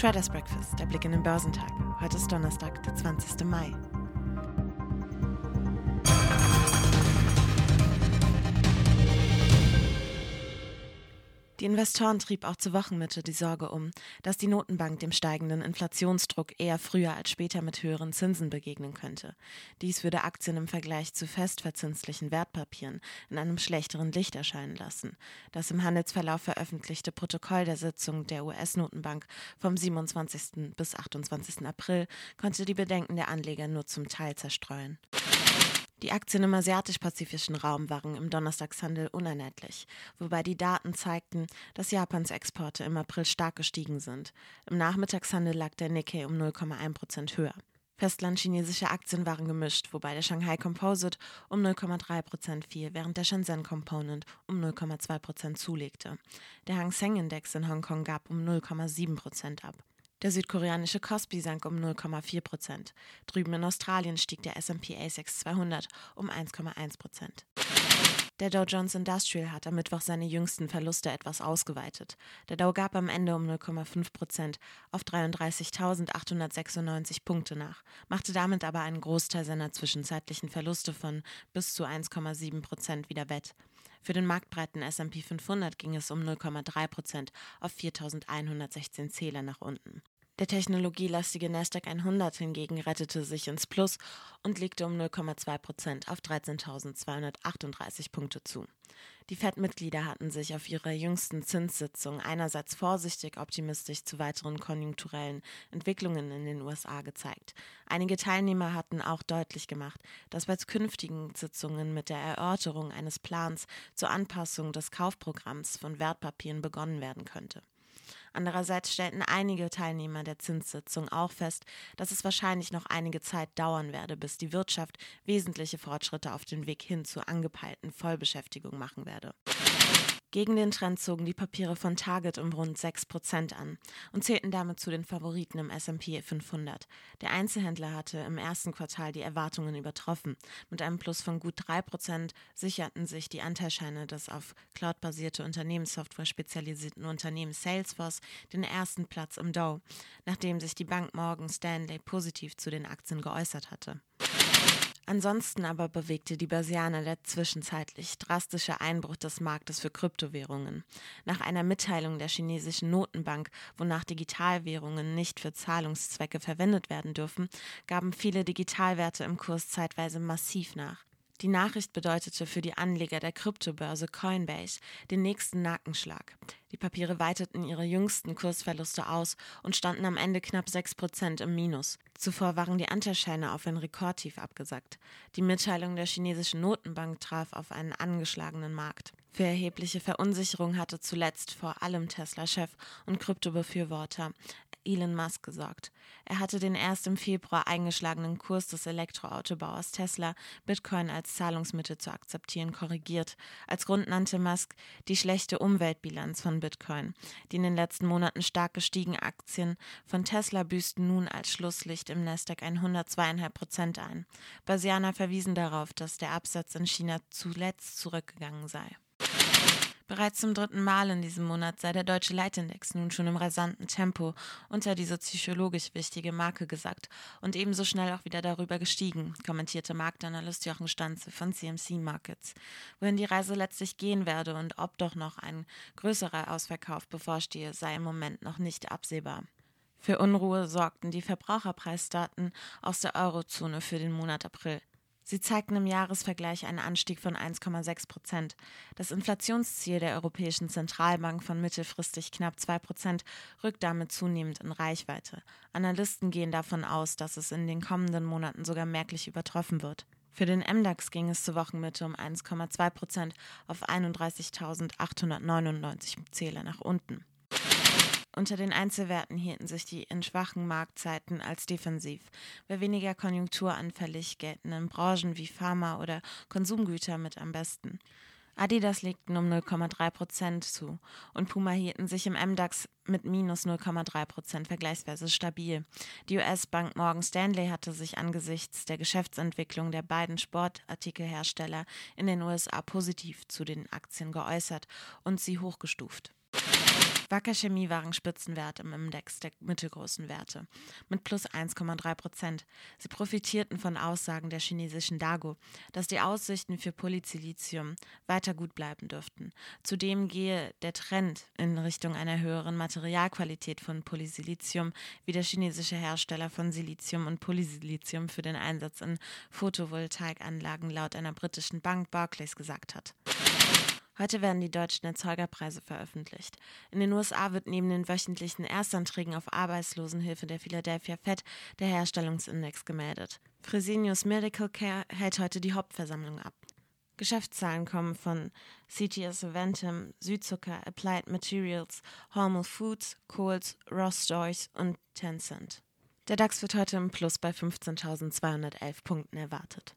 Traders Breakfast, der Blick in den Börsentag. Heute ist Donnerstag, der 20. Mai. Die Investoren trieb auch zur Wochenmitte die Sorge um, dass die Notenbank dem steigenden Inflationsdruck eher früher als später mit höheren Zinsen begegnen könnte. Dies würde Aktien im Vergleich zu festverzinslichen Wertpapieren in einem schlechteren Licht erscheinen lassen. Das im Handelsverlauf veröffentlichte Protokoll der Sitzung der US-Notenbank vom 27. bis 28. April konnte die Bedenken der Anleger nur zum Teil zerstreuen. Die Aktien im asiatisch-pazifischen Raum waren im Donnerstagshandel unerlässlich, wobei die Daten zeigten, dass Japans Exporte im April stark gestiegen sind. Im Nachmittagshandel lag der Nikkei um 0,1 Prozent höher. Festlandchinesische Aktien waren gemischt, wobei der Shanghai Composite um 0,3 Prozent fiel, während der Shenzhen Component um 0,2 Prozent zulegte. Der Hang Seng Index in Hongkong gab um 0,7 Prozent ab. Der südkoreanische Kospi sank um 0,4 Prozent. Drüben in Australien stieg der S&P ASX 200 um 1,1 Prozent. Der Dow Jones Industrial hat am Mittwoch seine jüngsten Verluste etwas ausgeweitet. Der Dow gab am Ende um 0,5 Prozent auf 33.896 Punkte nach, machte damit aber einen Großteil seiner zwischenzeitlichen Verluste von bis zu 1,7 Prozent wieder wett. Für den marktbreiten S&P 500 ging es um 0,3 Prozent auf 4.116 Zähler nach unten. Der technologielastige Nasdaq 100 hingegen rettete sich ins Plus und legte um 0,2 Prozent auf 13.238 Punkte zu. Die FED-Mitglieder hatten sich auf ihrer jüngsten Zinssitzung einerseits vorsichtig optimistisch zu weiteren konjunkturellen Entwicklungen in den USA gezeigt. Einige Teilnehmer hatten auch deutlich gemacht, dass bei künftigen Sitzungen mit der Erörterung eines Plans zur Anpassung des Kaufprogramms von Wertpapieren begonnen werden könnte. Andererseits stellten einige Teilnehmer der Zinssitzung auch fest, dass es wahrscheinlich noch einige Zeit dauern werde, bis die Wirtschaft wesentliche Fortschritte auf dem Weg hin zur angepeilten Vollbeschäftigung machen werde. Gegen den Trend zogen die Papiere von Target um rund 6% an und zählten damit zu den Favoriten im S&P 500. Der Einzelhändler hatte im ersten Quartal die Erwartungen übertroffen. Mit einem Plus von gut 3% sicherten sich die Anteilscheine des auf cloudbasierte Unternehmenssoftware spezialisierten Unternehmens Salesforce den ersten Platz im Dow, nachdem sich die Bank Morgan Stanley positiv zu den Aktien geäußert hatte. Ansonsten aber bewegte die Börsianer der zwischenzeitlich drastische Einbruch des Marktes für Kryptowährungen. Nach einer Mitteilung der chinesischen Notenbank, wonach Digitalwährungen nicht für Zahlungszwecke verwendet werden dürfen, gaben viele Digitalwerte im Kurs zeitweise massiv nach. Die Nachricht bedeutete für die Anleger der Kryptobörse Coinbase den nächsten Nackenschlag. Die Papiere weiteten ihre jüngsten Kursverluste aus und standen am Ende knapp 6% im Minus. Zuvor waren die Anteilscheine auf ein Rekordtief abgesackt. Die Mitteilung der chinesischen Notenbank traf auf einen angeschlagenen Markt. Für erhebliche Verunsicherung hatte zuletzt vor allem Tesla-Chef und Kryptobefürworter Elon Musk gesorgt. Er hatte den erst im Februar eingeschlagenen Kurs des Elektroautobauers Tesla, Bitcoin als Zahlungsmittel zu akzeptieren, korrigiert. Als Grund nannte Musk die schlechte Umweltbilanz von Bitcoin. Die in den letzten Monaten stark gestiegenen Aktien von Tesla büßten nun als Schlusslicht im Nasdaq 102,5 Prozent ein. Basianer verwiesen darauf, dass der Absatz in China zuletzt zurückgegangen sei. Bereits zum dritten Mal in diesem Monat sei der deutsche Leitindex nun schon im rasanten Tempo unter diese psychologisch wichtige Marke gesackt und ebenso schnell auch wieder darüber gestiegen, kommentierte Marktanalyst Jochen Stanze von CMC Markets. Wohin die Reise letztlich gehen werde und ob doch noch ein größerer Ausverkauf bevorstehe, sei im Moment noch nicht absehbar. Für Unruhe sorgten die Verbraucherpreisdaten aus der Eurozone für den Monat April. Sie zeigten im Jahresvergleich einen Anstieg von 1,6 Prozent. Das Inflationsziel der Europäischen Zentralbank von mittelfristig knapp 2 Prozent rückt damit zunehmend in Reichweite. Analysten gehen davon aus, dass es in den kommenden Monaten sogar merklich übertroffen wird. Für den MDAX ging es zur Wochenmitte um 1,2 Prozent auf 31.899 Zähler nach unten. Unter den Einzelwerten hielten sich die in schwachen Marktzeiten als defensiv. Bei weniger konjunkturanfällig geltenden Branchen wie Pharma oder Konsumgüter mit am besten. Adidas legten um 0,3 Prozent zu und Puma hielten sich im MDAX mit minus 0,3 Prozent vergleichsweise stabil. Die US-Bank Morgan Stanley hatte sich angesichts der Geschäftsentwicklung der beiden Sportartikelhersteller in den USA positiv zu den Aktien geäußert und sie hochgestuft. Wacker Chemie waren Spitzenwert im Index der mittelgroßen Werte mit plus 1,3 Prozent. Sie profitierten von Aussagen der chinesischen Dago, dass die Aussichten für Polysilizium weiter gut bleiben dürften. Zudem gehe der Trend in Richtung einer höheren Materialqualität von Polysilizium, wie der chinesische Hersteller von Silizium und Polysilizium für den Einsatz in Photovoltaikanlagen laut einer britischen Bank Barclays gesagt hat. Heute werden die deutschen Erzeugerpreise veröffentlicht. In den USA wird neben den wöchentlichen Erstanträgen auf Arbeitslosenhilfe der Philadelphia Fed der Herstellungsindex gemeldet. Fresenius Medical Care hält heute die Hauptversammlung ab. Geschäftszahlen kommen von CTS Aventum, Südzucker, Applied Materials, Hormel Foods, Coles, Ross Stores und Tencent. Der DAX wird heute im Plus bei 15.211 Punkten erwartet.